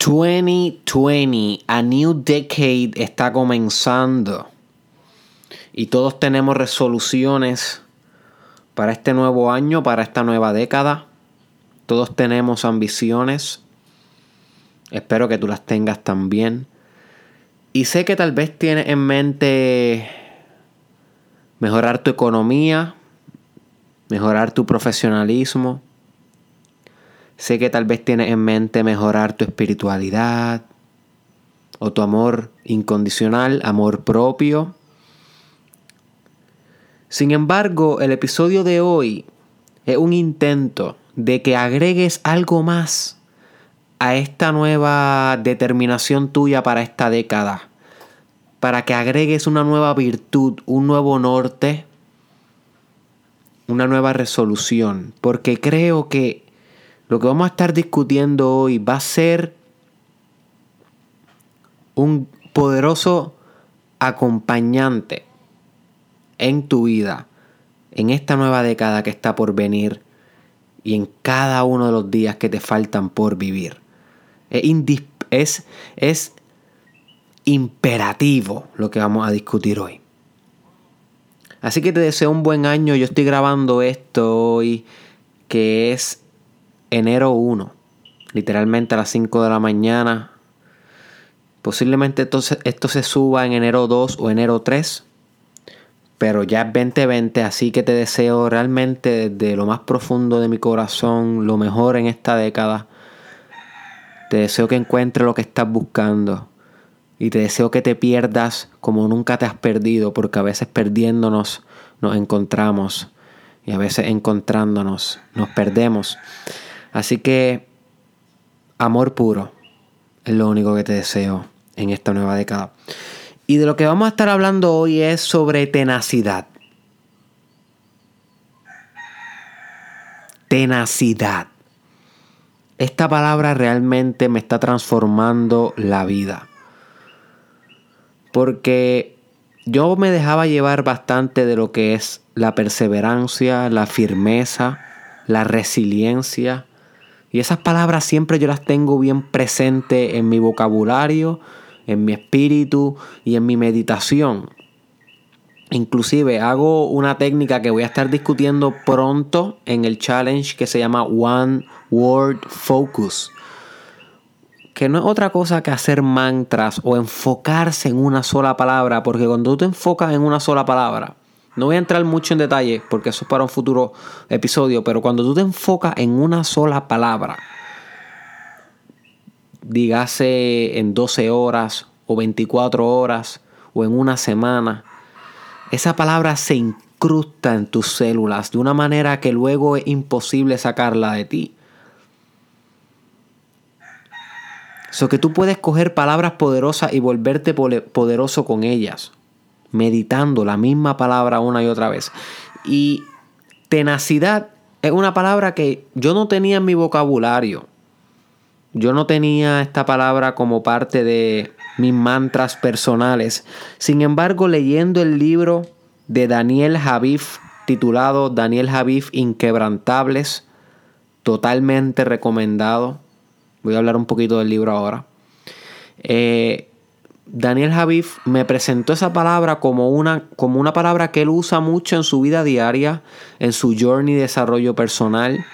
2020, a new decade está comenzando. Y todos tenemos resoluciones para este nuevo año, para esta nueva década. Todos tenemos ambiciones. Espero que tú las tengas también. Y sé que tal vez tienes en mente mejorar tu economía, mejorar tu profesionalismo. Sé que tal vez tienes en mente mejorar tu espiritualidad o tu amor incondicional, amor propio. Sin embargo, el episodio de hoy es un intento de que agregues algo más a esta nueva determinación tuya para esta década. Para que agregues una nueva virtud, un nuevo norte, una nueva resolución. Porque creo que lo que vamos a estar discutiendo hoy va a ser un poderoso acompañante en tu vida, en esta nueva década que está por venir y en cada uno de los días que te faltan por vivir. Es, imperativo lo que vamos a discutir hoy. Así que te deseo un buen año. Yo estoy grabando esto hoy, que es enero 1, literalmente a las 5 de la mañana. Posiblemente entonces esto se suba en enero 2 o enero 3 pero ya es 2020, así que te deseo realmente desde lo más profundo de mi corazón lo mejor en esta década. Te deseo que encuentres lo que estás buscando y te deseo que te pierdas como nunca te has perdido, porque a veces perdiéndonos nos encontramos y a veces encontrándonos nos perdemos. Así que amor puro es lo único que te deseo en esta nueva década. Y de lo que vamos a estar hablando hoy es sobre tenacidad. Tenacidad. Esta palabra realmente me está transformando la vida. Porque yo me dejaba llevar bastante de lo que es la perseverancia, la firmeza, la resiliencia. Y esas palabras siempre yo las tengo bien presentes en mi vocabulario en mi espíritu y en mi meditación. Inclusive hago una técnica que voy a estar discutiendo pronto en el challenge que se llama One Word Focus. Que no es otra cosa que hacer mantras o enfocarse en una sola palabra. Porque cuando tú te enfocas en una sola palabra, no voy a entrar mucho en detalle porque eso es para un futuro episodio. Pero cuando tú te enfocas en una sola palabra, dígase en 12 horas o 24 horas o en una semana, esa palabra se incrusta en tus células de una manera que luego es imposible sacarla de ti. So que tú puedes coger palabras poderosas y volverte poderoso con ellas, meditando la misma palabra una y otra vez. Y tenacidad es una palabra que yo no tenía en mi vocabulario. Yo no tenía esta palabra como parte de mis mantras personales. Sin embargo, leyendo el libro de Daniel Javif titulado Daniel Javif Inquebrantables, totalmente recomendado. Voy a hablar un poquito del libro ahora. Eh, Daniel Javif me presentó esa palabra como una, como una palabra que él usa mucho en su vida diaria, en su journey de desarrollo personal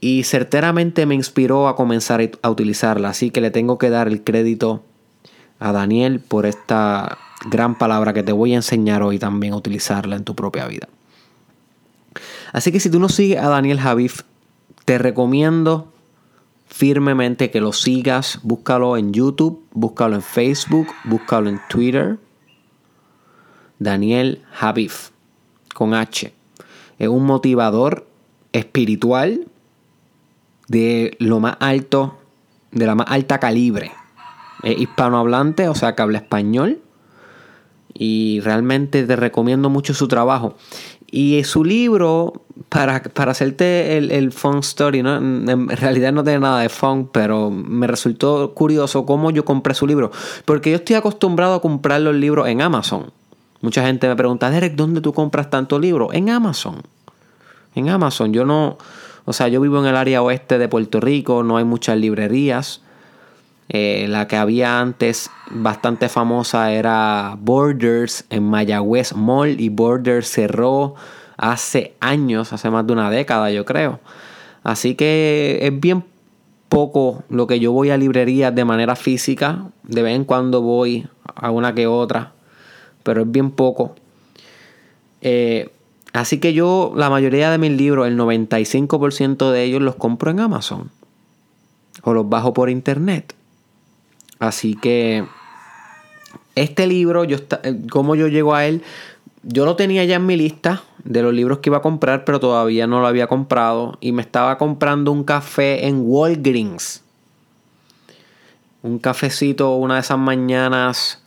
y certeramente me inspiró a comenzar a utilizarla. Así que le tengo que dar el crédito a Daniel por esta gran palabra que te voy a enseñar hoy también a utilizarla en tu propia vida. Así que si tú no sigues a Daniel Javif, te recomiendo firmemente que lo sigas. Búscalo en YouTube, búscalo en Facebook, búscalo en Twitter. Daniel Javif, con H. Es un motivador espiritual de lo más alto, de la más alta calibre. Es hispanohablante, o sea que habla español. Y realmente te recomiendo mucho su trabajo. Y su libro, para, para hacerte el, el fun story, ¿no? en realidad no tiene nada de fun, pero me resultó curioso cómo yo compré su libro. Porque yo estoy acostumbrado a comprar los libros en Amazon. Mucha gente me pregunta, Derek, ¿dónde tú compras tanto libro? En Amazon. En Amazon. Yo no, O sea, yo vivo en el área oeste de Puerto Rico, no hay muchas librerías. Eh, la que había antes bastante famosa era Borders en Mayagüez Mall y Borders cerró hace años, hace más de una década yo creo. Así que es bien poco lo que yo voy a librerías de manera física. De vez en cuando voy a una que otra, pero es bien poco. Eh, así que yo, la mayoría de mis libros, el 95% de ellos los compro en Amazon o los bajo por internet. Así que este libro, yo eh, cómo yo llego a él, yo lo tenía ya en mi lista de los libros que iba a comprar, pero todavía no lo había comprado. Y me estaba comprando un café en Walgreens. Un cafecito una de esas mañanas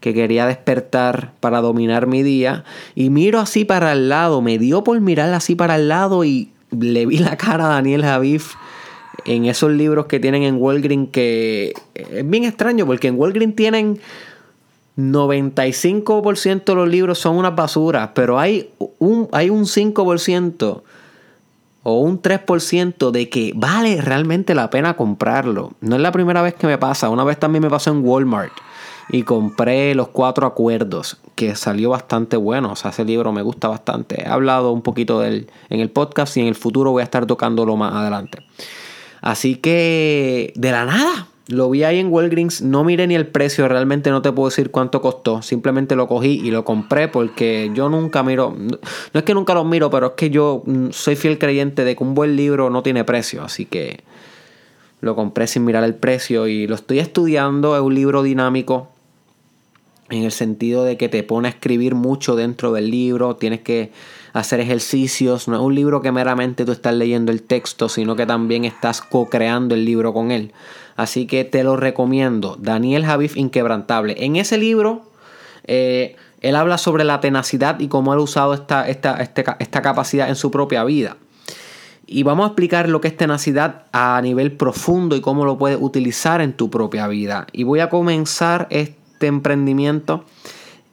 que quería despertar para dominar mi día. Y miro así para el lado. Me dio por mirar así para el lado y le vi la cara a Daniel Javif en esos libros que tienen en Walgreens que es bien extraño porque en Walgreens tienen 95% de los libros son unas basuras, pero hay un, hay un 5% o un 3% de que vale realmente la pena comprarlo. No es la primera vez que me pasa, una vez también me pasó en Walmart y compré Los Cuatro Acuerdos, que salió bastante bueno, o sea, ese libro me gusta bastante. He hablado un poquito de en el podcast y en el futuro voy a estar tocándolo más adelante. Así que, de la nada, lo vi ahí en Walgreens, no miré ni el precio, realmente no te puedo decir cuánto costó. Simplemente lo cogí y lo compré porque yo nunca miro, no es que nunca lo miro, pero es que yo mm, soy fiel creyente de que un buen libro no tiene precio. Así que lo compré sin mirar el precio y lo estoy estudiando. Es un libro dinámico en el sentido de que te pone a escribir mucho dentro del libro, tienes que hacer ejercicios, no es un libro que meramente tú estás leyendo el texto, sino que también estás co-creando el libro con él. Así que te lo recomiendo, Daniel Javif Inquebrantable. En ese libro, eh, él habla sobre la tenacidad y cómo ha usado esta, esta, este esta capacidad en su propia vida. Y vamos a explicar lo que es tenacidad a nivel profundo y cómo lo puedes utilizar en tu propia vida. Y voy a comenzar este emprendimiento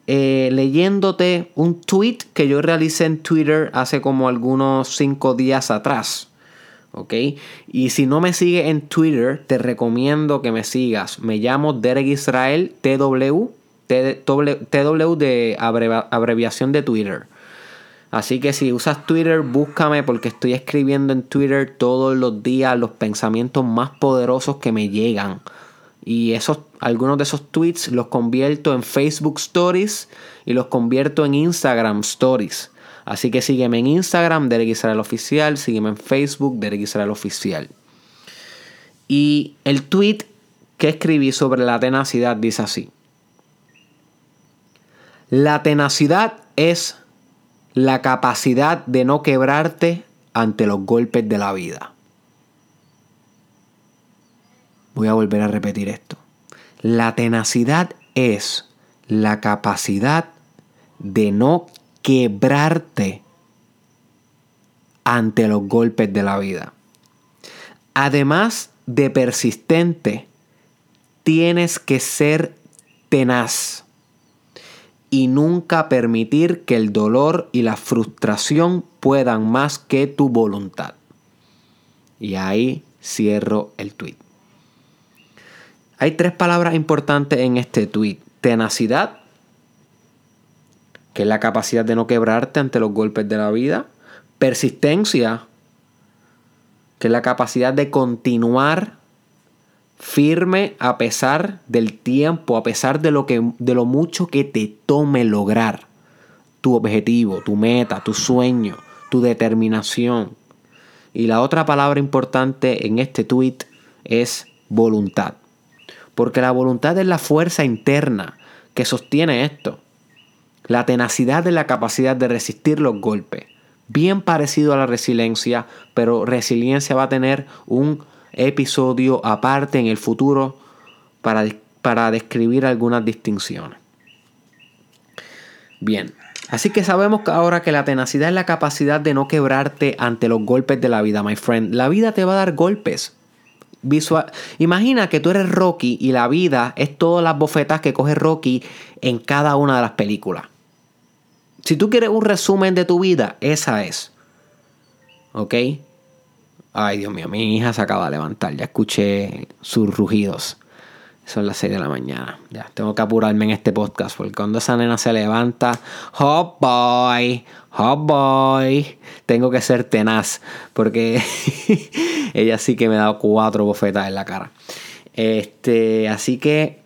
eh, leyéndote un tweet que yo realicé en Twitter hace como algunos cinco días atrás. ¿Ok? Y si no me sigue en Twitter, te recomiendo que me sigas. Me llamo Derek Israel TW, TW de abreviación de Twitter. Así que si usas Twitter, búscame porque estoy escribiendo en Twitter todos los días los pensamientos más poderosos que me llegan. Y esos, algunos de esos tweets los convierto en Facebook Stories y los convierto en Instagram Stories. Así que sígueme en Instagram, Derek Israel Oficial, sígueme en Facebook, Derek Israel Oficial. Y el tweet que escribí sobre la tenacidad dice así. La tenacidad es la capacidad de no quebrarte ante los golpes de la vida. Voy a volver a repetir esto. La tenacidad es la capacidad de no quebrarte ante los golpes de la vida. Además de persistente, tienes que ser tenaz y nunca permitir que el dolor y la frustración puedan más que tu voluntad. Y ahí cierro el tweet. Hay tres palabras importantes en este tweet. Tenacidad, que es la capacidad de no quebrarte ante los golpes de la vida. Persistencia, que es la capacidad de continuar firme a pesar del tiempo, a pesar de lo, que, de lo mucho que te tome lograr tu objetivo, tu meta, tu sueño, tu determinación. Y la otra palabra importante en este tweet es voluntad porque la voluntad es la fuerza interna que sostiene esto. La tenacidad es la capacidad de resistir los golpes. Bien parecido a la resiliencia, pero resiliencia va a tener un episodio aparte en el futuro para, para describir algunas distinciones. Bien, así que sabemos ahora que la tenacidad es la capacidad de no quebrarte ante los golpes de la vida, my friend. La vida te va a dar golpes. Visual. Imagina que tú eres Rocky y la vida es todas las bofetas que coge Rocky en cada una de las películas. Si tú quieres un resumen de tu vida, esa es. ¿Ok? Ay, Dios mío, mi hija se acaba de levantar. Ya escuché sus rugidos. Son las 6 de la mañana. Ya, tengo que apurarme en este podcast porque cuando esa nena se levanta, hot boy, hot boy, tengo que ser tenaz porque ella sí que me ha dado cuatro bofetas en la cara. Este, así que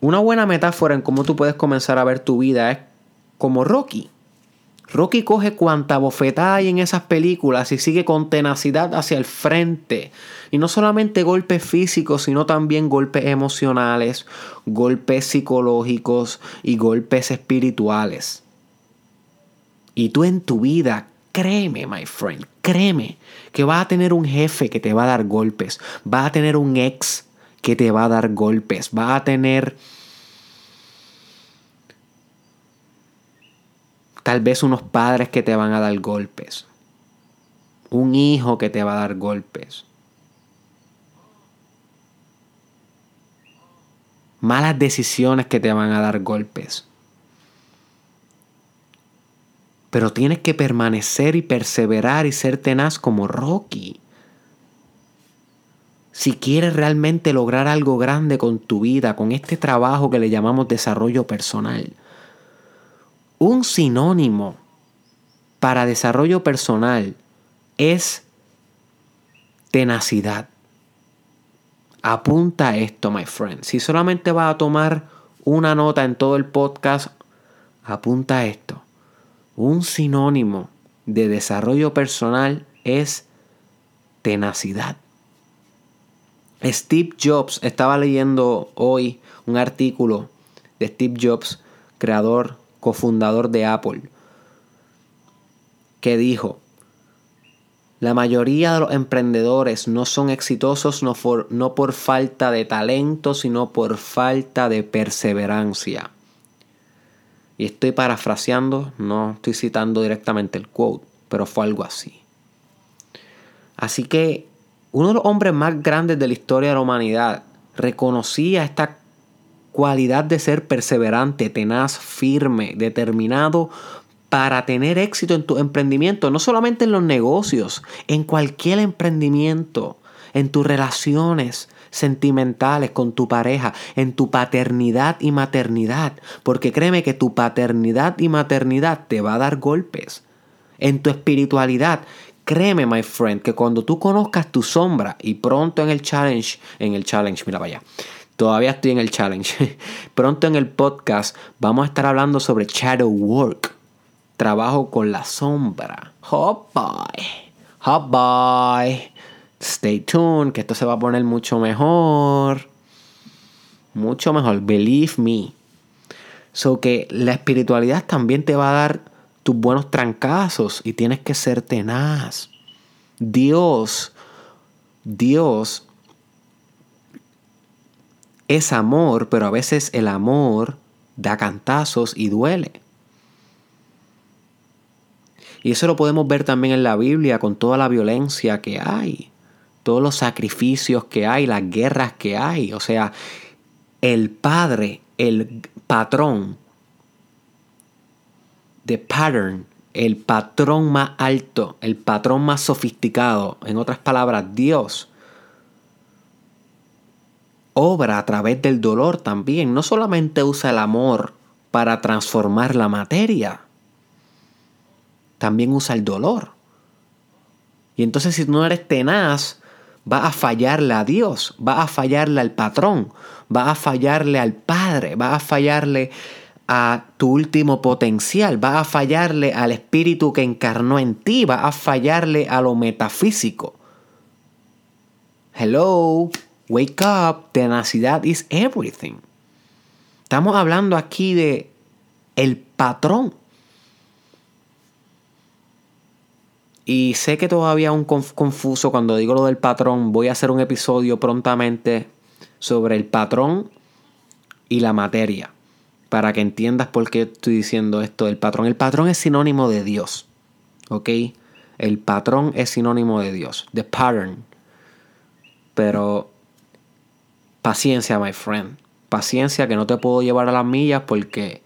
una buena metáfora en cómo tú puedes comenzar a ver tu vida es como Rocky. Rocky coge cuanta bofetada hay en esas películas y sigue con tenacidad hacia el frente. Y no solamente golpes físicos, sino también golpes emocionales, golpes psicológicos y golpes espirituales. Y tú en tu vida, créeme, my friend, créeme, que vas a tener un jefe que te va a dar golpes, vas a tener un ex que te va a dar golpes, vas a tener Tal vez unos padres que te van a dar golpes. Un hijo que te va a dar golpes. Malas decisiones que te van a dar golpes. Pero tienes que permanecer y perseverar y ser tenaz como Rocky. Si quieres realmente lograr algo grande con tu vida, con este trabajo que le llamamos desarrollo personal, un sinónimo para desarrollo personal es tenacidad. Apunta esto, my friend. Si solamente vas a tomar una nota en todo el podcast, apunta esto. Un sinónimo de desarrollo personal es tenacidad. Steve Jobs, estaba leyendo hoy un artículo de Steve Jobs, creador cofundador de Apple, que dijo, la mayoría de los emprendedores no son exitosos no por, no por falta de talento, sino por falta de perseverancia. Y estoy parafraseando, no estoy citando directamente el quote, pero fue algo así. Así que uno de los hombres más grandes de la historia de la humanidad reconocía esta cualidad de ser perseverante, tenaz, firme, determinado para tener éxito en tu emprendimiento, no solamente en los negocios, en cualquier emprendimiento, en tus relaciones sentimentales con tu pareja, en tu paternidad y maternidad, porque créeme que tu paternidad y maternidad te va a dar golpes. En tu espiritualidad, créeme, my friend, que cuando tú conozcas tu sombra y pronto en el challenge, en el challenge, mira vaya, Todavía estoy en el challenge. Pronto en el podcast vamos a estar hablando sobre shadow work. Trabajo con la sombra. Hop boy. Hop boy. Stay tuned, que esto se va a poner mucho mejor. Mucho mejor. Believe me. So que la espiritualidad también te va a dar tus buenos trancazos y tienes que ser tenaz. Dios, Dios es amor, pero a veces el amor da cantazos y duele. Y eso lo podemos ver también en la Biblia con toda la violencia que hay, todos los sacrificios que hay, las guerras que hay. O sea, el padre, el patrón, the pattern, el patrón más alto, el patrón más sofisticado, en otras palabras, Dios, obra a través del dolor también. No solamente usa el amor para transformar la materia, también usa el dolor. Y entonces si no eres tenaz, va a fallarle a Dios, va a fallarle al patrón, va a fallarle al Padre, va a fallarle a tu último potencial, va a fallarle al espíritu que encarnó en ti, va a fallarle a lo metafísico. Hello. Wake up, tenacidad is everything. Estamos hablando aquí de el patrón. Y sé que todavía un confuso cuando digo lo del patrón. Voy a hacer un episodio prontamente sobre el patrón y la materia. Para que entiendas por qué estoy diciendo esto del patrón. El patrón es sinónimo de Dios. ¿Ok? El patrón es sinónimo de Dios. The pattern. Pero Paciencia, my friend. Paciencia que no te puedo llevar a las millas porque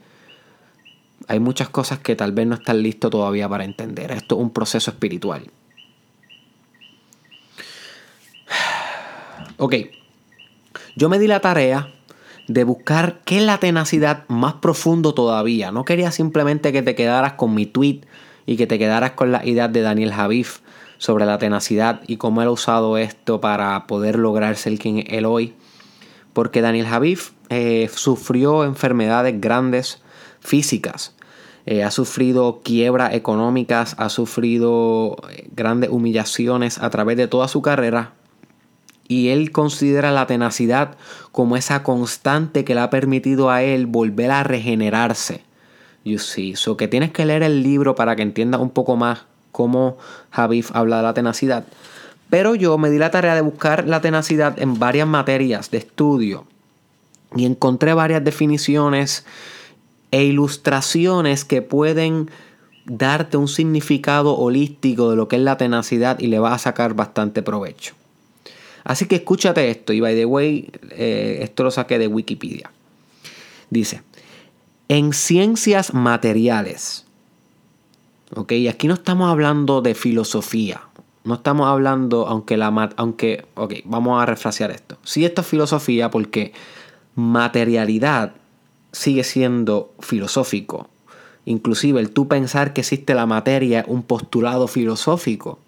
hay muchas cosas que tal vez no estás listo todavía para entender. Esto es un proceso espiritual. Ok, yo me di la tarea de buscar qué es la tenacidad más profundo todavía. No quería simplemente que te quedaras con mi tweet y que te quedaras con la idea de Daniel Javif sobre la tenacidad y cómo él ha usado esto para poder lograr ser quien él hoy. Porque Daniel Javif eh, sufrió enfermedades grandes físicas. Eh, ha sufrido quiebras económicas, ha sufrido eh, grandes humillaciones a través de toda su carrera. Y él considera la tenacidad como esa constante que le ha permitido a él volver a regenerarse. You see. So que tienes que leer el libro para que entiendas un poco más cómo Javif habla de la tenacidad. Pero yo me di la tarea de buscar la tenacidad en varias materias de estudio y encontré varias definiciones e ilustraciones que pueden darte un significado holístico de lo que es la tenacidad y le vas a sacar bastante provecho. Así que escúchate esto, y by the way, eh, esto lo saqué de Wikipedia. Dice, en ciencias materiales, ok, aquí no estamos hablando de filosofía, no estamos hablando, aunque la, aunque, ok, vamos a refrasear esto. Si esto es filosofía porque materialidad sigue siendo filosófico. Inclusive el tú pensar que existe la materia es un postulado filosófico.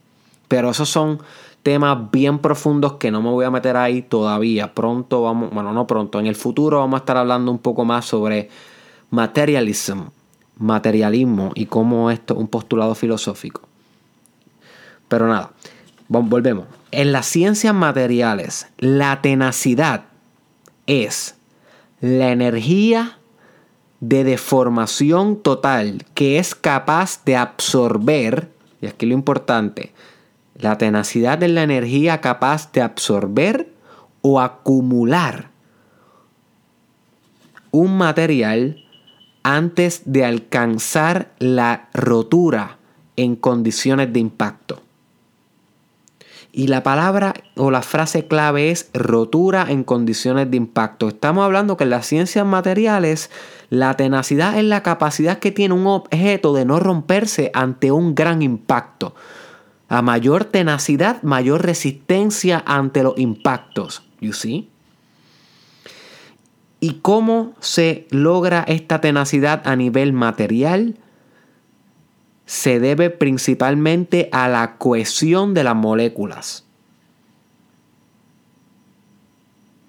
Pero esos son temas bien profundos que no me voy a meter ahí todavía. Pronto vamos, bueno, no pronto, en el futuro vamos a estar hablando un poco más sobre materialism, materialismo y cómo esto es un postulado filosófico. Pero nada, volvemos. En las ciencias materiales, la tenacidad es la energía de deformación total que es capaz de absorber, y aquí lo importante, la tenacidad de la energía capaz de absorber o acumular un material antes de alcanzar la rotura en condiciones de impacto. Y la palabra o la frase clave es rotura en condiciones de impacto. Estamos hablando que en las ciencias materiales la tenacidad es la capacidad que tiene un objeto de no romperse ante un gran impacto. A mayor tenacidad, mayor resistencia ante los impactos. You see? ¿Y cómo se logra esta tenacidad a nivel material? Se debe principalmente a la cohesión de las moléculas.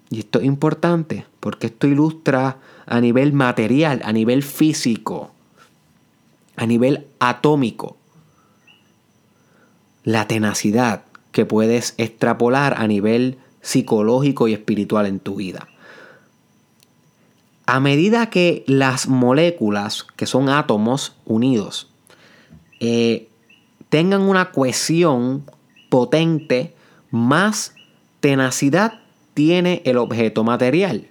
Y esto es importante porque esto ilustra a nivel material, a nivel físico, a nivel atómico, la tenacidad que puedes extrapolar a nivel psicológico y espiritual en tu vida. A medida que las moléculas, que son átomos unidos, eh, tengan una cohesión potente, más tenacidad tiene el objeto material.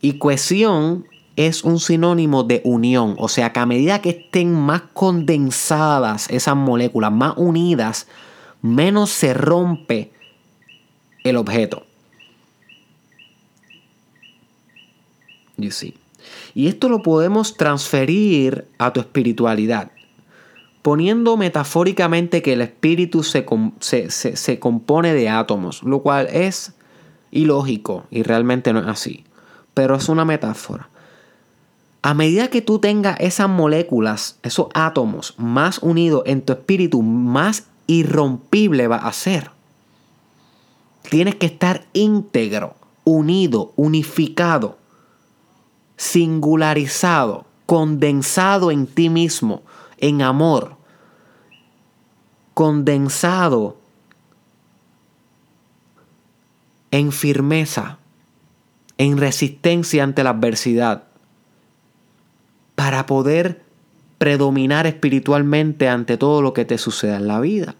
Y cohesión es un sinónimo de unión, o sea que a medida que estén más condensadas esas moléculas, más unidas, menos se rompe el objeto. Y esto lo podemos transferir a tu espiritualidad poniendo metafóricamente que el espíritu se, compone de átomos, lo cual es ilógico y realmente no es así, pero es una metáfora. A medida que tú tengas esas moléculas, esos átomos más unidos en tu espíritu, más irrompible va a ser. Tienes que estar íntegro, unido, unificado, singularizado, condensado en ti mismo en amor, condensado en firmeza, en resistencia ante la adversidad, para poder predominar espiritualmente ante todo lo que te suceda en la vida.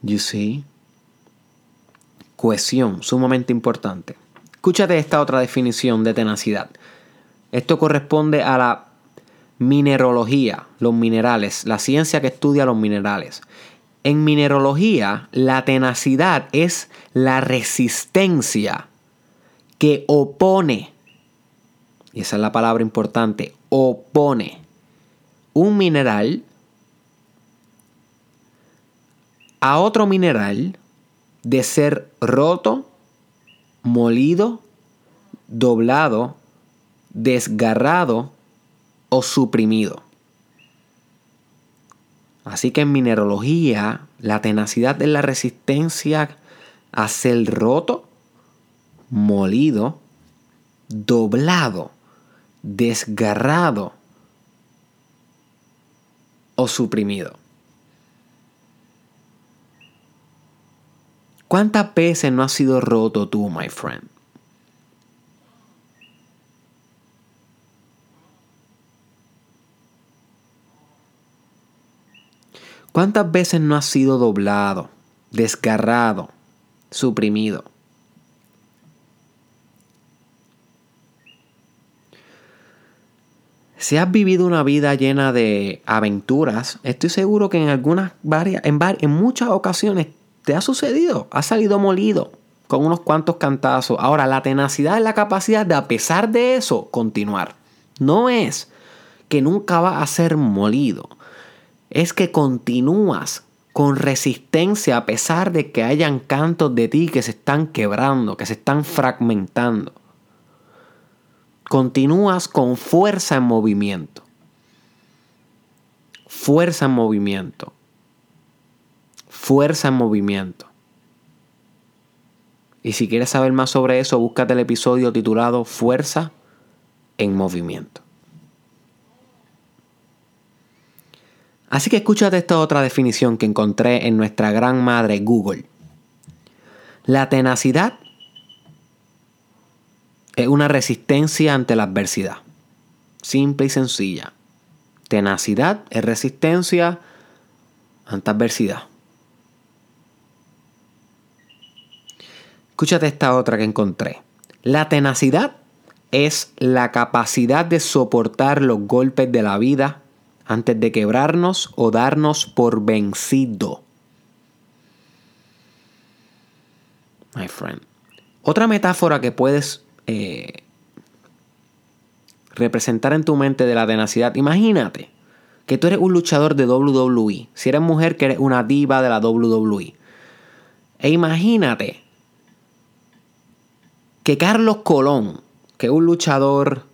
You see? Cohesión, sumamente importante. Escúchate esta otra definición de tenacidad. Esto corresponde a la Minerología, los minerales, la ciencia que estudia los minerales. En minerología, la tenacidad es la resistencia que opone, y esa es la palabra importante, opone un mineral a otro mineral de ser roto, molido, doblado, desgarrado o suprimido. Así que en mineralogía, la tenacidad es la resistencia a ser roto, molido, doblado, desgarrado o suprimido. ¿Cuántas veces no has sido roto tú, my friend? ¿Cuántas veces no has sido doblado, desgarrado, suprimido? Si has vivido una vida llena de aventuras, estoy seguro que en algunas varias, en, en muchas ocasiones te ha sucedido, has salido molido con unos cuantos cantazos. Ahora, la tenacidad es la capacidad de, a pesar de eso, continuar. No es que nunca va a ser molido, es que continúas con resistencia a pesar de que hayan cantos de ti que se están quebrando, que se están fragmentando. Continúas con fuerza en movimiento. Fuerza en movimiento fuerza en movimiento. Y si quieres saber más sobre eso, búscate el episodio titulado Fuerza en Movimiento. Así que escúchate esta otra definición que encontré en nuestra gran madre Google. La tenacidad es una resistencia ante la adversidad. Simple y sencilla. Tenacidad es resistencia ante adversidad. Escúchate esta otra que encontré. La tenacidad es la capacidad de soportar los golpes de la vida antes de quebrarnos o darnos por vencido. My friend. Otra metáfora que puedes eh, representar en tu mente de la tenacidad. Imagínate que tú eres un luchador de WWE. Si eres mujer, que eres una diva de la WWE. E imagínate que Carlos Colón, que es un luchador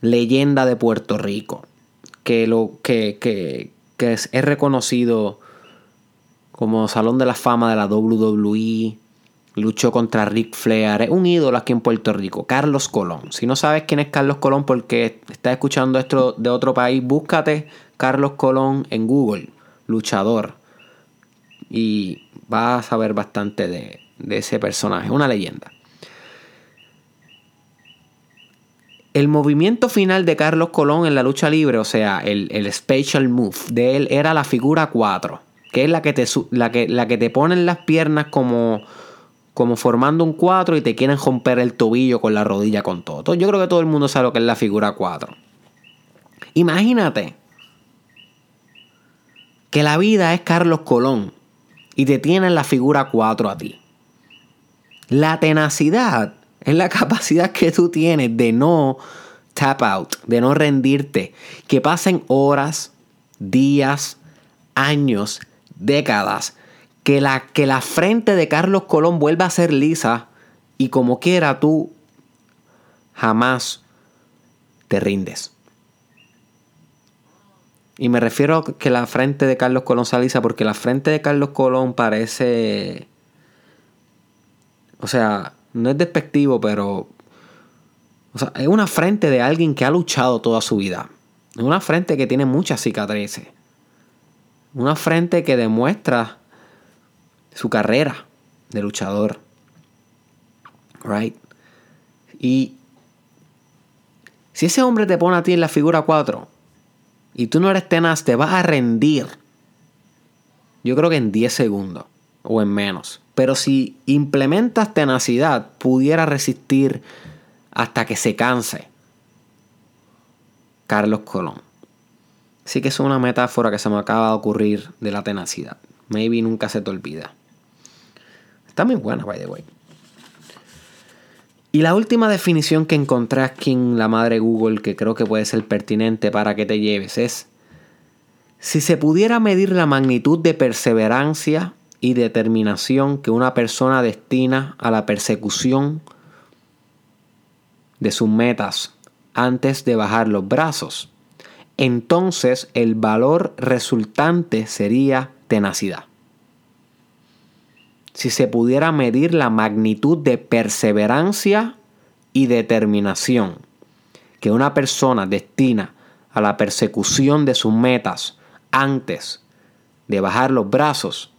leyenda de Puerto Rico, que, lo, que, es, reconocido como Salón de la Fama de la WWE, luchó contra Rick Flair, es un ídolo aquí en Puerto Rico, Carlos Colón. Si no sabes quién es Carlos Colón porque estás escuchando esto de otro país, búscate Carlos Colón en Google, luchador. Y vas a saber bastante de, de ese personaje, una leyenda. El movimiento final de Carlos Colón en la lucha libre, o sea, el, special move de él era la figura 4, que es la que te, la que, la que te ponen las piernas como, como formando un 4 y te quieren romper el tobillo con la rodilla con todo. Yo creo que todo el mundo sabe lo que es la figura 4. Imagínate que la vida es Carlos Colón y te tienen la figura 4 a ti. La tenacidad es la capacidad que tú tienes de no tap out, de no rendirte. Que pasen horas, días, años, décadas. Que la, que la frente de Carlos Colón vuelva a ser lisa y como quiera tú jamás te rindes. Y me refiero a que la frente de Carlos Colón sea lisa porque la frente de Carlos Colón parece... O sea, no es despectivo, pero o sea, es una frente de alguien que ha luchado toda su vida. Es una frente que tiene muchas cicatrices. Una frente que demuestra su carrera de luchador. Right? Y si ese hombre te pone a ti en la figura 4 y tú no eres tenaz, te vas a rendir. Yo creo que en 10 segundos o en menos. Pero si implementas tenacidad, pudiera resistir hasta que se canse. Carlos Colón. Sí que es una metáfora que se me acaba de ocurrir de la tenacidad. Maybe nunca se te olvida. Está muy buena, by the way. Y la última definición que encontré aquí en la madre Google, que creo que puede ser pertinente para que te lleves, es, si se pudiera medir la magnitud de perseverancia y determinación que una persona destina a la persecución de sus metas antes de bajar los brazos, entonces el valor resultante sería tenacidad. Si se pudiera medir la magnitud de perseverancia y determinación que una persona destina a la persecución de sus metas antes de bajar los brazos,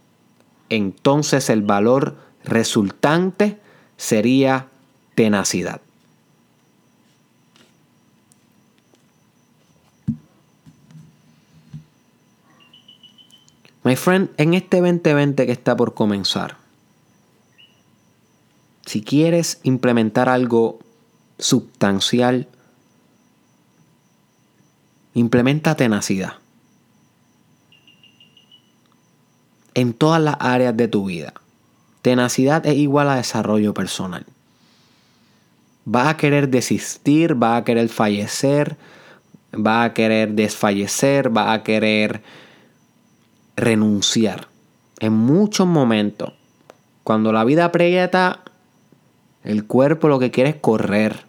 entonces el valor resultante sería tenacidad. My friend, en este 2020 que está por comenzar, si quieres implementar algo sustancial, implementa tenacidad en todas las áreas de tu vida. Tenacidad es igual a desarrollo personal. Vas a querer desistir, vas a querer fallecer, vas a querer desfallecer, vas a querer renunciar. En muchos momentos, cuando la vida aprieta, el cuerpo lo que quiere es correr.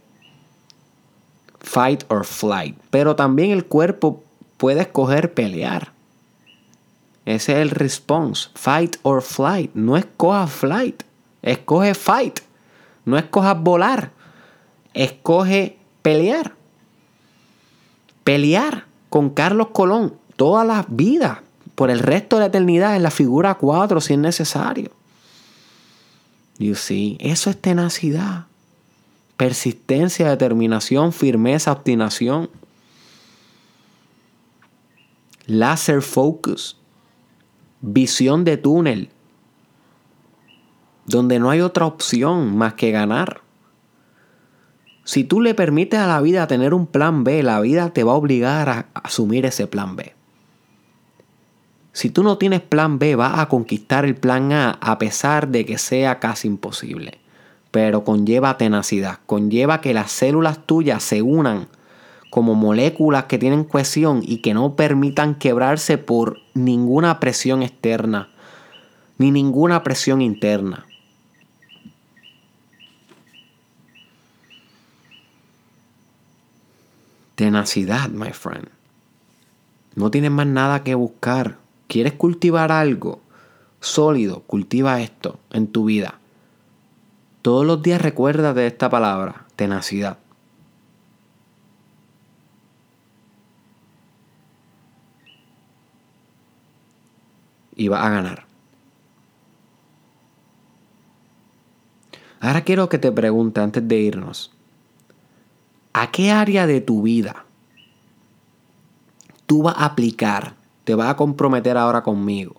Fight or flight. Pero también el cuerpo puede escoger pelear. Ese es el response. Fight or flight. No escoja flight. Escoge fight. No escoja volar. Escoge pelear. Pelear con Carlos Colón toda la vida por el resto de la eternidad en la figura 4 si es necesario. You see, eso es tenacidad, persistencia, determinación, firmeza, obstinación. Laser focus, visión de túnel, donde no hay otra opción más que ganar. Si tú le permites a la vida tener un plan B, la vida te va a obligar a asumir ese plan B. Si tú no tienes plan B, vas a conquistar el plan A a pesar de que sea casi imposible. Pero conlleva tenacidad, conlleva que las células tuyas se unan como moléculas que tienen cohesión y que no permitan quebrarse por ninguna presión externa ni ninguna presión interna. Tenacidad, my friend. No tienes más nada que buscar. ¿Quieres cultivar algo sólido? Cultiva esto en tu vida. Todos los días recuerda de esta palabra, tenacidad. Y vas a ganar. Ahora quiero que te pregunte antes de irnos, ¿a qué área de tu vida tú vas a aplicar te vas a comprometer ahora conmigo?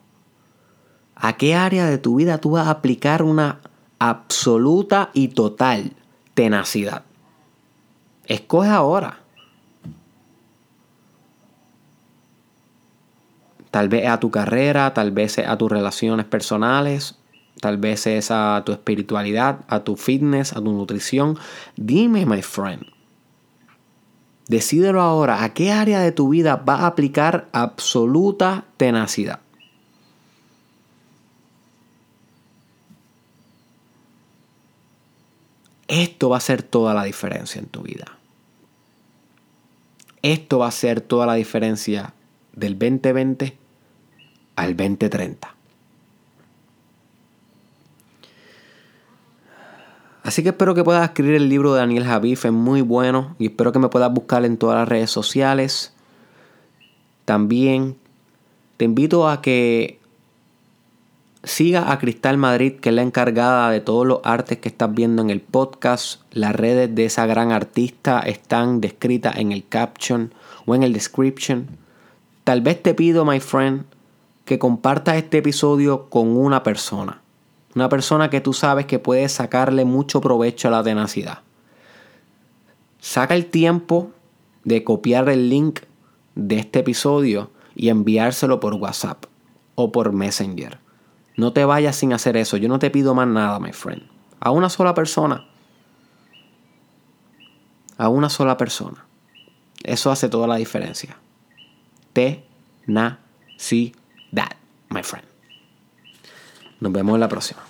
¿A qué área de tu vida tú vas a aplicar una absoluta y total tenacidad? Escoge ahora. Tal vez a tu carrera, tal vez a tus relaciones personales, tal vez es a tu espiritualidad, a tu fitness, a tu nutrición. Dime, my friend, Decídelo ahora, ¿a qué área de tu vida va a aplicar absoluta tenacidad? Esto va a ser toda la diferencia en tu vida. Esto va a ser toda la diferencia del 2020 al 2030. Así que espero que puedas escribir el libro de Daniel Javif, es muy bueno y espero que me puedas buscar en todas las redes sociales. También te invito a que siga a Cristal Madrid, que es la encargada de todos los artes que estás viendo en el podcast. Las redes de esa gran artista están descritas en el caption o en el description. Tal vez te pido, my friend, que compartas este episodio con una persona. Una persona que tú sabes que puede sacarle mucho provecho a la tenacidad. Saca el tiempo de copiar el link de este episodio y enviárselo por WhatsApp o por Messenger. No te vayas sin hacer eso. Yo no te pido más nada, my friend. A una sola persona. A una sola persona. Eso hace toda la diferencia. Te, na, si, that, my friend. Nos vemos la próxima.